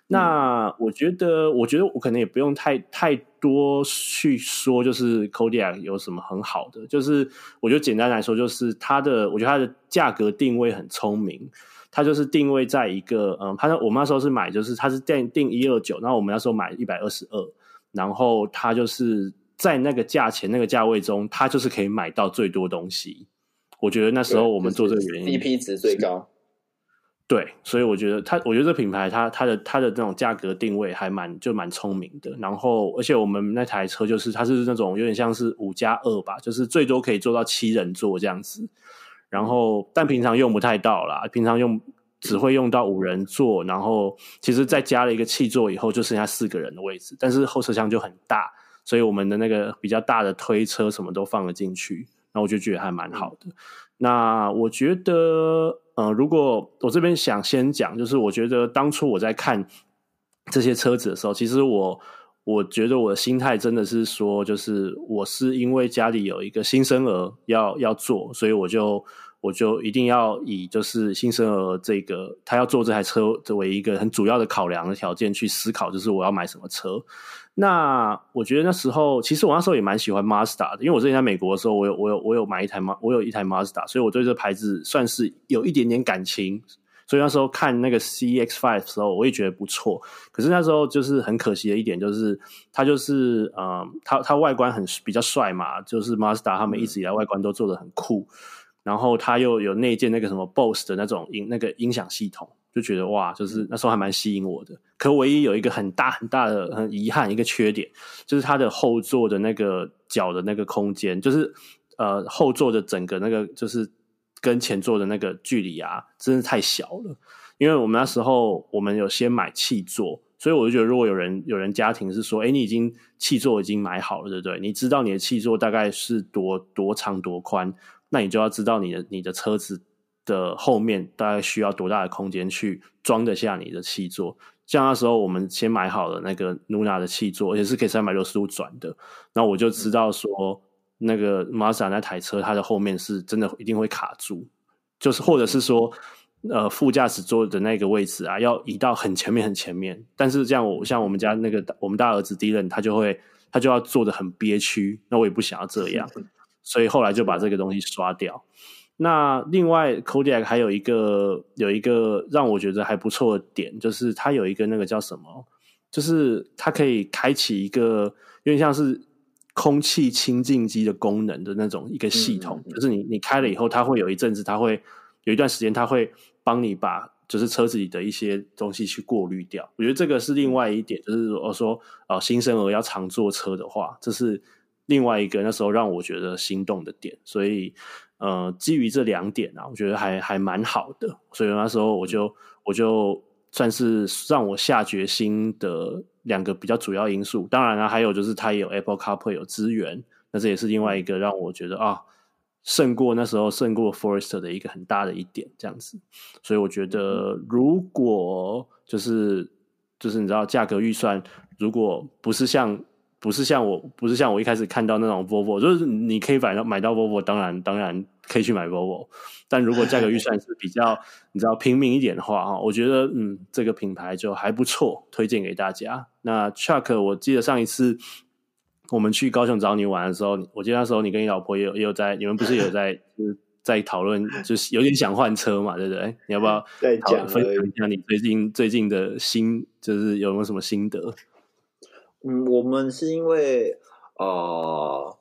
那我觉得，我觉得我可能也不用太太多去说，就是 Kodiak 有什么很好的，就是我觉得简单来说，就是它的，我觉得它的价格定位很聪明，它就是定位在一个，嗯，它我们那时候是买，就是它是定定一二九，然后我们那时候买一百二十二，然后它就是在那个价钱那个价位中，它就是可以买到最多东西。我觉得那时候我们做这个原因，CP 值最高。对，所以我觉得它，我觉得这品牌它它的它的那种价格定位还蛮就蛮聪明的。然后，而且我们那台车就是它是那种有点像是五加二吧，就是最多可以坐到七人座这样子。然后，但平常用不太到啦，平常用只会用到五人座。然后，其实再加了一个气座以后，就剩下四个人的位置。但是后车厢就很大，所以我们的那个比较大的推车什么都放了进去。那我就觉得还蛮好的。那我觉得。呃，如果我这边想先讲，就是我觉得当初我在看这些车子的时候，其实我我觉得我的心态真的是说，就是我是因为家里有一个新生儿要要做，所以我就我就一定要以就是新生儿这个他要做这台车作为一个很主要的考量的条件去思考，就是我要买什么车。那我觉得那时候，其实我那时候也蛮喜欢 Mazda 的，因为我之前在美国的时候，我有我有我有买一台马，我有一台 Mazda，所以我对这个牌子算是有一点点感情。所以那时候看那个 CX Five 的时候，我也觉得不错。可是那时候就是很可惜的一点，就是它就是呃，它它外观很比较帅嘛，就是 Mazda 他们一直以来外观都做的很酷，然后它又有内建那个什么 Bose 的那种音那个音响系统。就觉得哇，就是那时候还蛮吸引我的。可唯一有一个很大很大的很遗憾，一个缺点，就是它的后座的那个脚的那个空间，就是呃后座的整个那个就是跟前座的那个距离啊，真是太小了。因为我们那时候我们有先买气座，所以我就觉得如果有人有人家庭是说，哎，你已经气座已经买好了，对不对？你知道你的气座大概是多多长多宽，那你就要知道你的你的车子。的后面大概需要多大的空间去装得下你的气座？像那时候我们先买好了那个 Nuna 的气座，而且是可以三百六十度转的。那我就知道说，那个 Mazda 那台车它的后面是真的一定会卡住，就是或者是说，呃，副驾驶座的那个位置啊，要移到很前面很前面。但是这样我像我们家那个我们大儿子 Dylan，他就会他就要坐得很憋屈，那我也不想要这样，所以后来就把这个东西刷掉。那另外，Kodiaq 还有一个有一个让我觉得还不错的点，就是它有一个那个叫什么，就是它可以开启一个有点像是空气清净机的功能的那种一个系统，嗯、就是你你开了以后，它会有一阵子，它会有一段时间，它会帮你把就是车子里的一些东西去过滤掉。我觉得这个是另外一点，就是我说呃新生儿要常坐车的话，这是另外一个那时候让我觉得心动的点，所以。呃，基于这两点啊，我觉得还还蛮好的，所以那时候我就我就算是让我下决心的两个比较主要因素。当然了，还有就是它也有 Apple CarPlay 有资源，那这也是另外一个让我觉得啊，胜过那时候胜过 Forester 的一个很大的一点，这样子。所以我觉得，如果就是就是你知道价格预算，如果不是像。不是像我，不是像我一开始看到那种 Volvo，就是你可以买到买到 Volvo，当然当然可以去买 Volvo。但如果价格预算是比较 你知道平民一点的话啊，我觉得嗯这个品牌就还不错，推荐给大家。那 Chuck，我记得上一次我们去高雄找你玩的时候，我记得那时候你跟你老婆也有也有在，你们不是有在 就是在讨论，就是有点想换车嘛，对不对？你要不要 再讲分享一下你最近最近的心，就是有没有什么心得？嗯，我们是因为呃，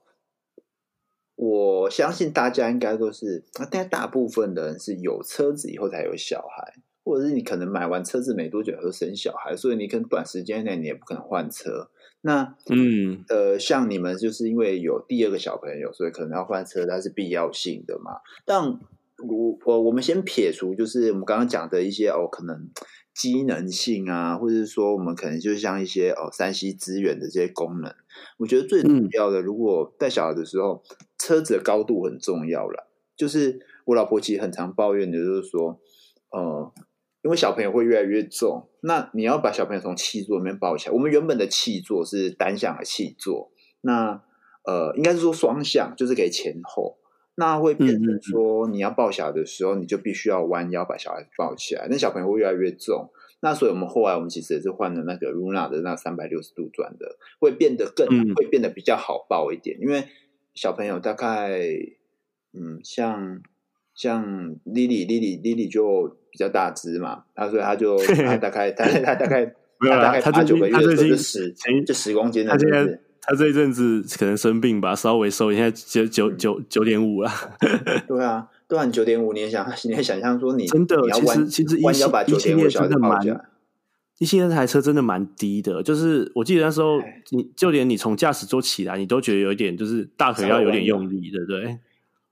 我相信大家应该都是，但大部分的人是有车子以后才有小孩，或者是你可能买完车子没多久就生小孩，所以你可能短时间内你也不可能换车。那嗯呃，像你们就是因为有第二个小朋友，所以可能要换车，它是必要性的嘛。但我我我们先撇除，就是我们刚刚讲的一些哦，可能。机能性啊，或者是说，我们可能就像一些哦，山西资源的这些功能，我觉得最主要的，如果带小孩的时候，嗯、车子的高度很重要了。就是我老婆其实很常抱怨的，就是说，呃，因为小朋友会越来越重，那你要把小朋友从气座里面抱起来。我们原本的气座是单向的气座，那呃，应该是说双向，就是给前后。那会变成说，你要抱小孩的时候，你就必须要弯腰把小孩抱起来，那小朋友会越来越重。那所以我们后来我们其实也是换了那个 Luna 的那三百六十度转的，会变得更会变得比较好抱一点。因为小朋友大概，嗯，像像 Lily Lily Lily 就比较大只嘛，他所以他就 他大概他他大概他大概八九个月就十就十公斤了，是不是？他这一阵子可能生病吧，稍微收一下九九九九点五了。对啊，对啊，九点五，你也想，你也想象说你真的，其实其实一系一系列真的蛮，一系列这台车真的蛮低的。就是我记得那时候，你就连你从驾驶座起来，你都觉得有一点，就是大腿要有点用力，对不对？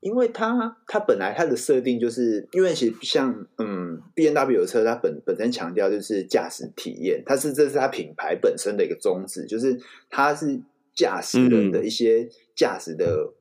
因为它它本来它的设定就是，因为其实像嗯 B N W 的车，它本本身强调就是驾驶体验，它是这是它品牌本身的一个宗旨，就是它是。驾驶人的一些驾驶的、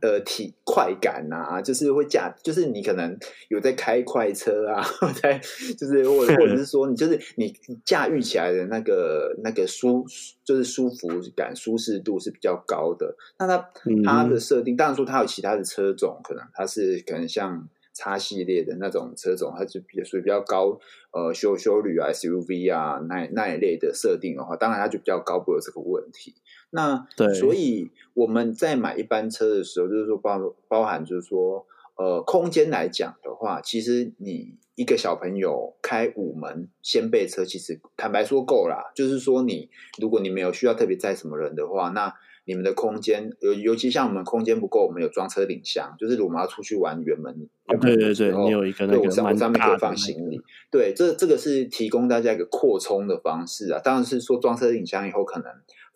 嗯、呃体快感啊，就是会驾，就是你可能有在开快车啊，在就是或者 或者是说你就是你驾驭起来的那个那个舒就是舒服感、舒适度是比较高的。那它它的设定，当然说它有其他的车种，可能它是可能像叉系列的那种车种，它就比属于比较高呃修修旅啊 SUV 啊那那一类的设定的话，当然它就比较高，不会有这个问题。那对，所以我们在买一般车的时候，就是说包包含就是说呃空间来讲的话，其实你一个小朋友开五门掀背车，其实坦白说够啦。就是说你如果你没有需要特别载什么人的话，那你们的空间，尤尤其像我们空间不够，我们有装车顶箱，就是我们要出去玩远门，哦、对对对，你有一个那个上上面可以放行李，对，这这个是提供大家一个扩充的方式啊。当然是说装车顶箱以后，可能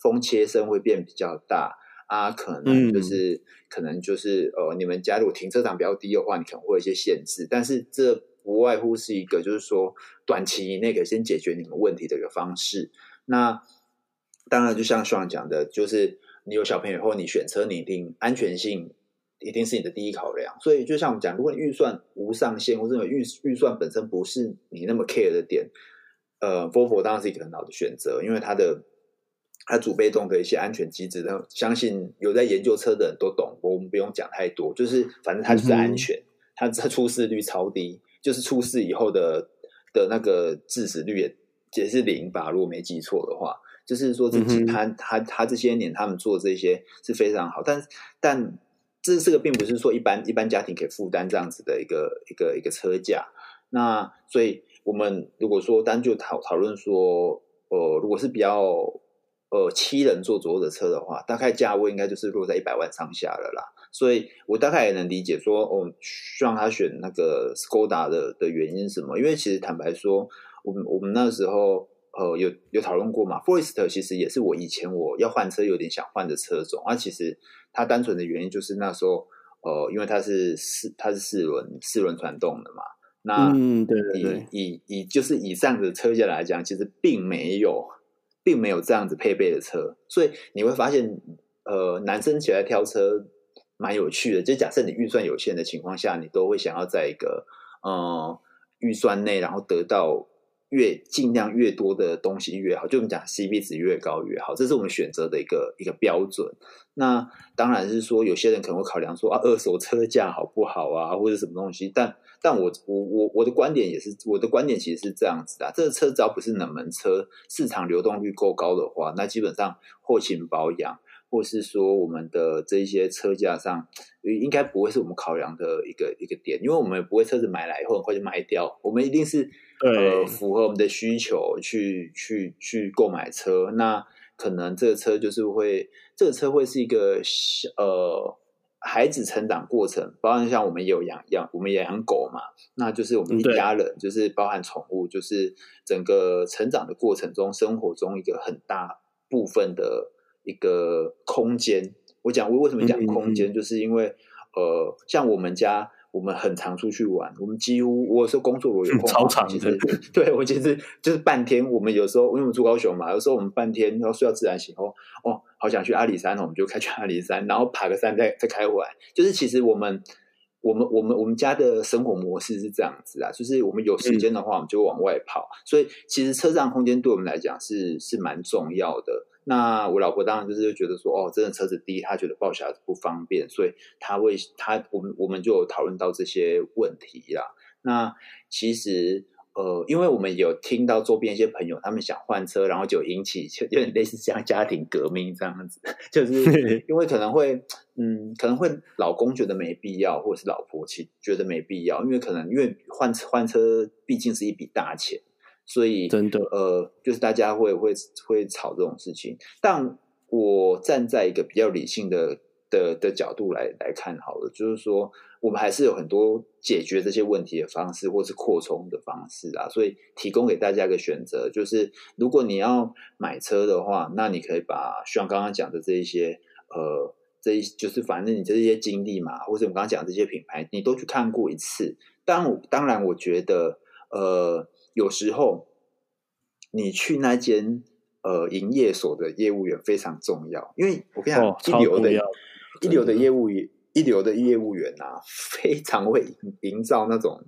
风切声会变比较大啊，可能就是、嗯、可能就是呃，你们家如果停车场比较低的话，你可能会有一些限制，但是这不外乎是一个就是说短期以内可以先解决你们问题的一个方式。那当然，就像学长讲的，就是。你有小朋友，后你选车，你一定安全性一定是你的第一考量。所以，就像我们讲，如果你预算无上限，或者预预算本身不是你那么 care 的点，呃，Volvo 当然是一个很好的选择，因为它的它主被动的一些安全机制，相信有在研究车的人都懂，我们不用讲太多。就是反正它就是安全，嗯、它它出事率超低，就是出事以后的的那个致死率也也是零吧，如果没记错的话。就是说，这几他他他这些年他们做这些是非常好，但但这这个并不是说一般一般家庭可以负担这样子的一个一个一个车价。那所以我们如果说单就讨讨论说，呃，如果是比较呃七人座左右的车的话，大概价位应该就是落在一百万上下了啦。所以我大概也能理解说，哦，让他选那个 Skoda 的的原因是什么？因为其实坦白说，我们我们那时候。呃，有有讨论过嘛？Forester 其实也是我以前我要换车有点想换的车种。啊，其实它单纯的原因就是那时候，呃，因为它是四它是四轮四轮传动的嘛。那嗯，对对对，以以以就是以上的车价来讲，其实并没有并没有这样子配备的车。所以你会发现，呃，男生起来挑车蛮有趣的。就假设你预算有限的情况下，你都会想要在一个呃预算内，然后得到。越尽量越多的东西越好，就我们讲 CP 值越高越好，这是我们选择的一个一个标准。那当然是说，有些人可能会考量说啊，二手车价好不好啊，或者什么东西。但但我我我我的观点也是，我的观点其实是这样子的，这个车只要不是冷门车，市场流动率够高的话，那基本上后勤保养。或是说我们的这些车价上，应该不会是我们考量的一个一个点，因为我们不会车子买来以后很快就卖掉，我们一定是呃符合我们的需求去去去购买车。那可能这个车就是会，这个车会是一个呃孩子成长过程，包含像我们也有养养，我们也养狗嘛，那就是我们一家人，就是包含宠物，就是整个成长的过程中，生活中一个很大部分的。一个空间，我讲我为什么讲空间，嗯嗯就是因为呃，像我们家，我们很常出去玩，我们几乎我有时候工作我有空，超长其实对我其实就是半天，我们有时候因为我们住高雄嘛，有时候我们半天然后睡到自然醒后哦，好想去阿里山，我们就开去阿里山，然后爬个山再再开回来，就是其实我们我们我们我们家的生活模式是这样子啊，就是我们有时间的话，我们就往外跑，嗯、所以其实车上空间对我们来讲是是蛮重要的。那我老婆当然就是觉得说，哦，真的车子低，她觉得抱小孩子不方便，所以她会，她我们我们就有讨论到这些问题啦。那其实，呃，因为我们有听到周边一些朋友他们想换车，然后就引起就有点类似像家庭革命这样子，就是因为可能会，嗯，可能会老公觉得没必要，或者是老婆其觉得没必要，因为可能因为换换车毕竟是一笔大钱。所以真的，呃，就是大家会会会吵这种事情。但我站在一个比较理性的的的角度来来看好了，就是说，我们还是有很多解决这些问题的方式，或是扩充的方式啊。所以提供给大家一个选择，就是如果你要买车的话，那你可以把像刚刚讲的这一些，呃，这一就是反正你这些经历嘛，或者我们刚刚讲的这些品牌，你都去看过一次。当当然，我觉得，呃。有时候，你去那间呃营业所的业务员非常重要，因为我跟你讲，哦、一流的一流的业务员，一流的业务员啊，非常会营造那种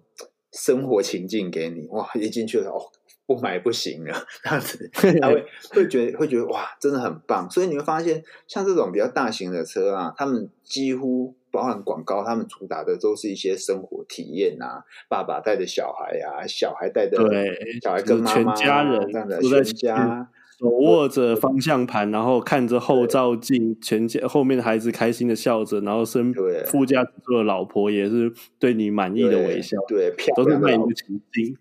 生活情境给你。哇，一进去了哦，不买不行了，这样子，他会会觉得会觉得哇，真的很棒。所以你会发现，像这种比较大型的车啊，他们几乎包含广告，他们主打的都是一些生活体验啊，爸爸带着小孩啊，小孩带着小孩跟妈妈、就是、全家人这样的全家。手握着方向盘，然后看着后照镜，全家后面的孩子开心的笑着，然后身副驾驶座的老婆也是对你满意的微笑，对，对都是那一个情境，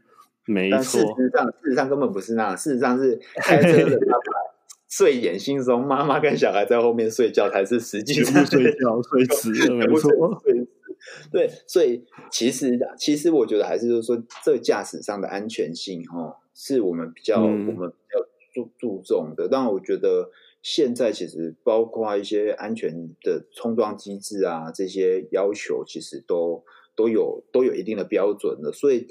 没错。事实上，事实上根本不是那样，事实上是开车的爸爸睡眼惺忪，妈妈跟小孩在后面睡觉才是实际上睡觉睡死了，没错。对，所以其实其实我觉得还是就是说，这驾驶上的安全性哈，是我们比较、嗯、我们比较。注注重的，但我觉得现在其实包括一些安全的冲撞机制啊，这些要求其实都都有都有一定的标准的，所以。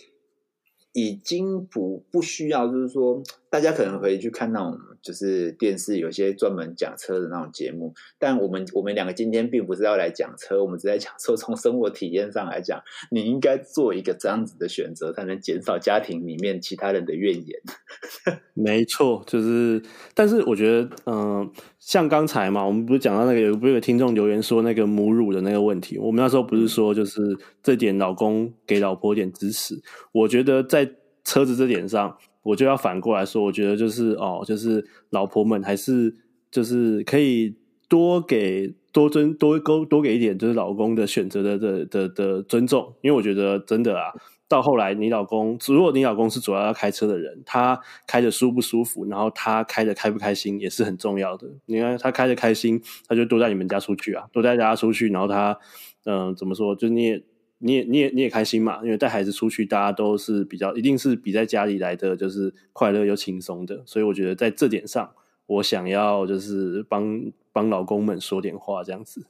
已经不不需要，就是说，大家可能可以去看那种，就是电视有些专门讲车的那种节目。但我们我们两个今天并不是要来讲车，我们只在讲说，从生活体验上来讲，你应该做一个这样子的选择，才能减少家庭里面其他人的怨言。没错，就是，但是我觉得，嗯、呃，像刚才嘛，我们不是讲到那个有不是有听众留言说那个母乳的那个问题，我们那时候不是说就是这点老公给老婆点支持，我觉得在。在车子这点上，我就要反过来说，我觉得就是哦，就是老婆们还是就是可以多给多尊多多多给一点，就是老公的选择的的的的尊重，因为我觉得真的啊，到后来你老公，如果你老公是主要要开车的人，他开着舒不舒服，然后他开着开不开心也是很重要的。你看他开着开心，他就多带你们家出去啊，多带大家出去，然后他嗯、怎么说，就你也。你也你也你也开心嘛？因为带孩子出去，大家都是比较，一定是比在家里来的就是快乐又轻松的。所以我觉得在这点上，我想要就是帮帮老公们说点话，这样子。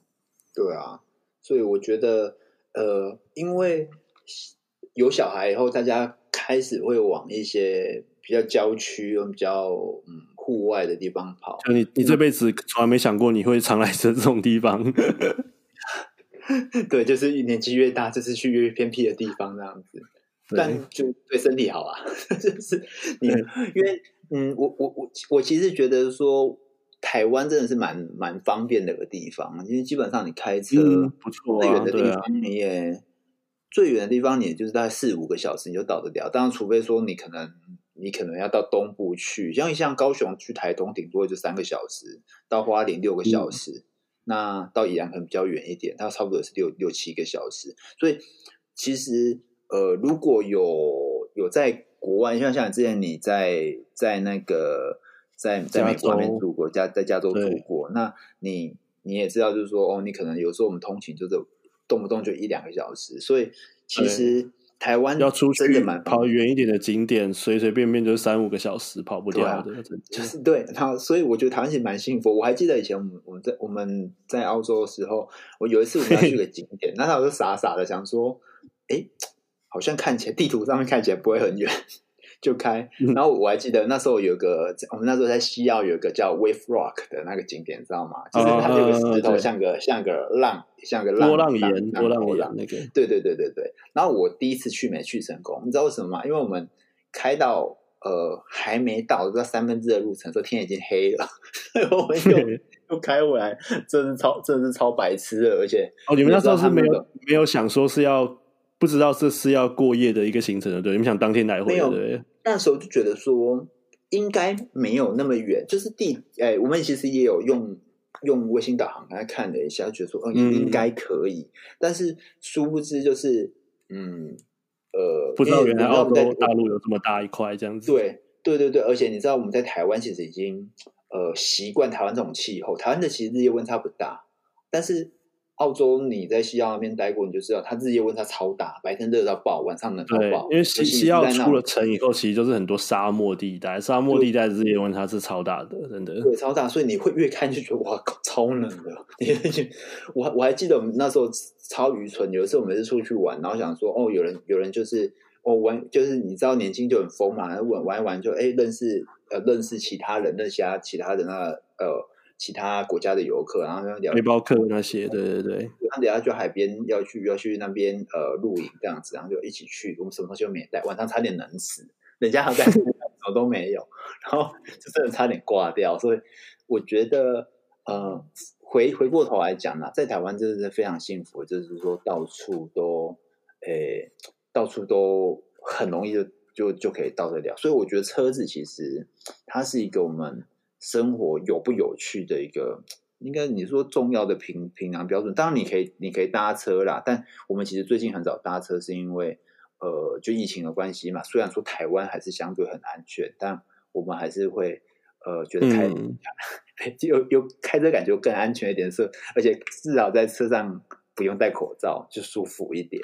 对啊，所以我觉得，呃，因为有小孩以后，大家开始会往一些比较郊区、比较嗯户外的地方跑。就你你这辈子从来没想过你会常来这种地方。对，就是年纪越大，就是去越偏僻的地方这样子，但就对身体好啊。就是你，因为嗯，我我我我其实觉得说，台湾真的是蛮蛮方便的一个地方，因为基本上你开车、嗯、不错、啊，最远的地方你也、啊、最远的地方，你也就是大概四五个小时你就到得了。当然，除非说你可能你可能要到东部去，像像高雄去台东，顶多就三个小时，到花莲六个小时。嗯那到宜兰可能比较远一点，它差不多是六六七个小时。所以其实呃，如果有有在国外，像像之前你在在那个在在美国那边住过，加在加州住过，那你你也知道，就是说哦，你可能有时候我们通勤就是动不动就一两个小时，所以其实。台湾要出去跑远一点的景点，随随便便就是三五个小时跑不掉的，啊、就是对。然后，所以我觉得台湾其实蛮幸福。我还记得以前我们我们在我们在澳洲的时候，我有一次我们要去个 景点，那时候就傻傻的想说，哎，好像看起来地图上面看起来不会很远。就开，然后我还记得那时候有个，我们那时候在西澳有一个叫 Wave Rock 的那个景点，知道吗？就是它这个石头像个像个浪，像个浪波浪岩，波浪岩那个。对对对对对。然后我第一次去没去成功，你知道为什么吗？因为我们开到呃还没到，不知道三分之二路程，说天已经黑了，我们又又开回来，真是超真是超白痴的，而且哦，你们那时候是没有没有想说是要。不知道这是要过夜的一个行程的，对？你们想当天来回的？对。那时候就觉得说应该没有那么远，就是地哎，我们其实也有用用卫星导航来看了一下，觉得说嗯应该可以，但是殊不知就是嗯呃，不知道原来澳洲大陆有这么大一块这样子。对对对对，而且你知道我们在台湾其实已经呃习惯台湾这种气候，台湾的其实日夜温差不大，但是。澳洲，你在西澳那边待过，你就知道它日夜温差超大，白天热到爆，晚上冷到爆。因为西西澳出了城以后，其实就是很多沙漠地带，沙漠地带日夜温差是超大的，真的。对，超大，所以你会越看就觉得哇，超冷的。我我还记得我们那时候超愚蠢，有一次我们是出去玩，然后想说哦，有人有人就是哦玩，就是你知道年轻就很疯嘛，玩玩一玩就哎认识呃认识其他人，认识他其他人啊呃。其他国家的游客，然后聊背包客那些，对对对，然后等下去海边要去要去那边呃露营这样子，然后就一起去，我们什么东西都没带，晚上差点冷死，人家还在什么都没有，然后就真的差点挂掉，所以我觉得呃回回过头来讲呢，在台湾真的是非常幸福，就是说到处都诶、欸，到处都很容易就就就可以到得了。所以我觉得车子其实它是一个我们生活有不有趣的一个，应该你说重要的评评量标准。当然你可以你可以搭车啦，但我们其实最近很少搭车，是因为呃就疫情的关系嘛。虽然说台湾还是相对很安全，但我们还是会呃觉得开。有有开车感觉更安全一点，是而且至少在车上不用戴口罩，就舒服一点。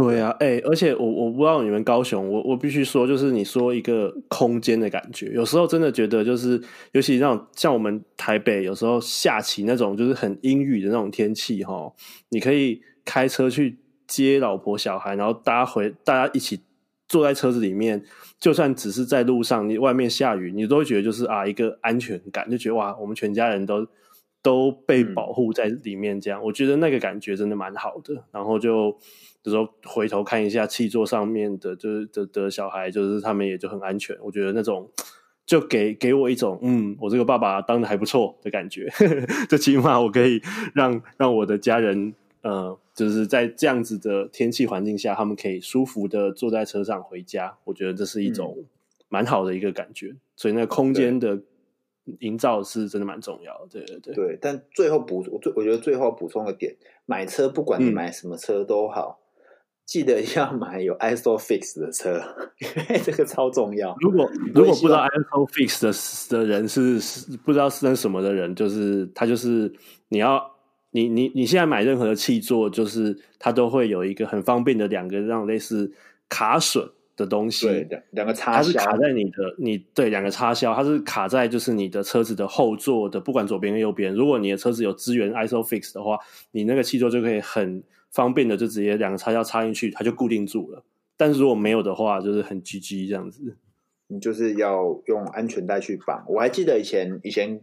对啊，哎、而且我我不知道你们高雄，我我必须说，就是你说一个空间的感觉，有时候真的觉得就是，尤其那种像我们台北，有时候下起那种就是很阴雨的那种天气哈，你可以开车去接老婆小孩，然后大家回大家一起。坐在车子里面，就算只是在路上，你外面下雨，你都会觉得就是啊，一个安全感，就觉得哇，我们全家人都都被保护在里面。这样，嗯，我觉得那个感觉真的蛮好的。然后就有时候回头看一下气座上面的，就是的的小孩，就是他们也就很安全。我觉得那种就给给我一种嗯，我这个爸爸当的还不错的感觉。最起码我可以让让我的家人。呃，就是在这样子的天气环境下，他们可以舒服的坐在车上回家。我觉得这是一种蛮好的一个感觉。嗯、所以那空间的营造是真的蛮重要的。对对对。对，但最后补，我最我觉得最后补充个点，买车不管你买什么车都好，嗯、记得要买有 ISOFIX 的车，因为这个超重要。如果如果不知道 ISOFIX 的的人是是不知道是什么的人，就是他就是你要。你你你现在买任何的气座，就是它都会有一个很方便的两个这样类似卡榫的东西，对，两个插销，它是卡在你的你对两个插销，它是卡在就是你的车子的后座的，不管左边跟右边。如果你的车子有支援 ISOFIX 的话，你那个气座就可以很方便的就直接两个插销插进去，它就固定住了。但是如果没有的话，就是很 GG 这样子。你就是要用安全带去绑。我还记得以前以前。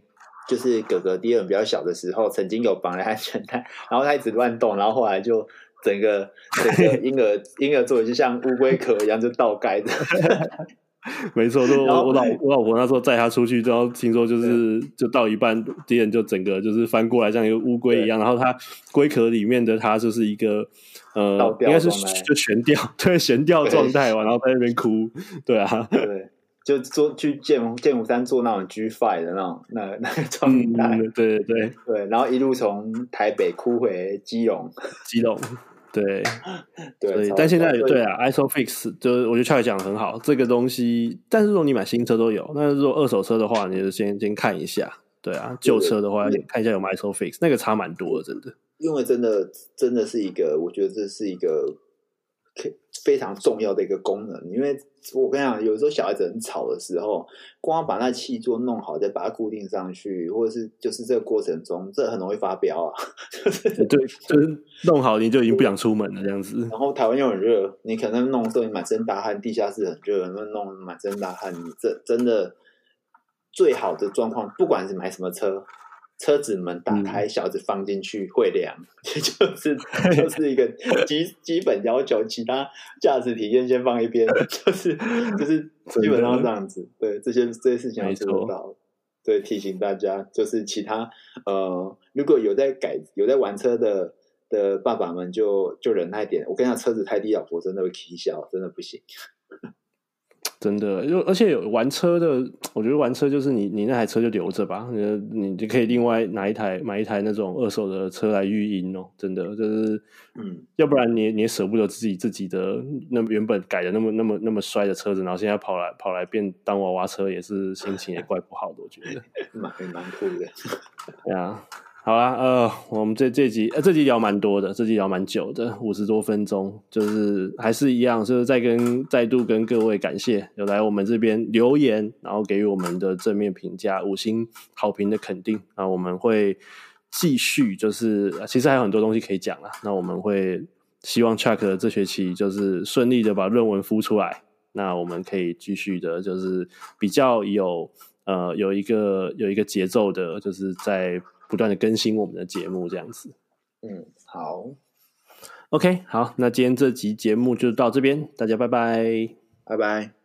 就是哥哥第二比较小的时候，曾经有绑了安全带，然后他一直乱动，然后后来就整个 整个婴儿婴儿座椅就像乌龟壳一样就倒盖的。没错，就我我老我老婆那时候载他出去，之后听说就是就到一半，敌人就整个就是翻过来，像一个乌龟一样，然后他龟壳里面的他就是一个呃，应该是就悬吊，对悬吊状态嘛，然后在那边哭，对啊，对。就做去剑剑湖山坐那种 G Five 的那种那 那个状态，嗯，对对对。对，然后一路从台北哭回基隆，基隆，对。对，但现在对啊，ISOFIX 就是我觉得 Chuck 讲的很好，这个东西，但是如果你买新车都有，那如果二手车的话，你就先先看一下，对啊，旧车的话看一下有没有 ISOFIX，那个差蛮多的，真的，因为真的真的是一个，我觉得这是一个。非常重要的一个功能，因为我跟你讲，有时候小孩子很吵的时候，光把那气座弄好，再把它固定上去，或者是就是这个过程中，这很容易发飙啊。对，就是弄好你就已经不想出门了这样子。然后台湾又很热，你可能弄的时候你满身大汗，地下室很热，那弄满身大汗，你这真的最好的状况，不管是买什么车。车子门打开，小子放进去会凉，这、嗯、就是就是一个基基本要求。其他驾驶体验先放一边，就是就是基本上这样子。对，这些这些事情要做到。对，提醒大家，就是其他呃，如果有在改有在玩车的的爸爸们就，就就忍耐点。我跟你讲，车子太低，老婆真的会起笑，真的不行。真的，就而且有玩车的，我觉得玩车就是你，你那台车就留着吧，你你就可以另外拿一台买一台那种二手的车来运营哦。真的，就是，嗯，要不然你你也舍不得自己自己的那原本改的那么那么那么帅的车子，然后现在跑来跑来变当娃娃车，也是心情也怪不好的，我觉得，蛮蛮酷的，对啊。好啦，呃，我们这这集呃这集聊蛮多的，这集聊蛮久的，五十多分钟，就是还是一样，就是再跟再度跟各位感谢有来我们这边留言，然后给予我们的正面评价、五星好评的肯定，啊我们会继续，就是其实还有很多东西可以讲啊，那我们会希望 Chuck 这学期就是顺利的把论文孵出来，那我们可以继续的，就是比较有呃有一个有一个节奏的，就是在。不断的更新我们的节目，这样子。嗯，好，OK，好，那今天这集节目就到这边，大家拜拜，拜拜。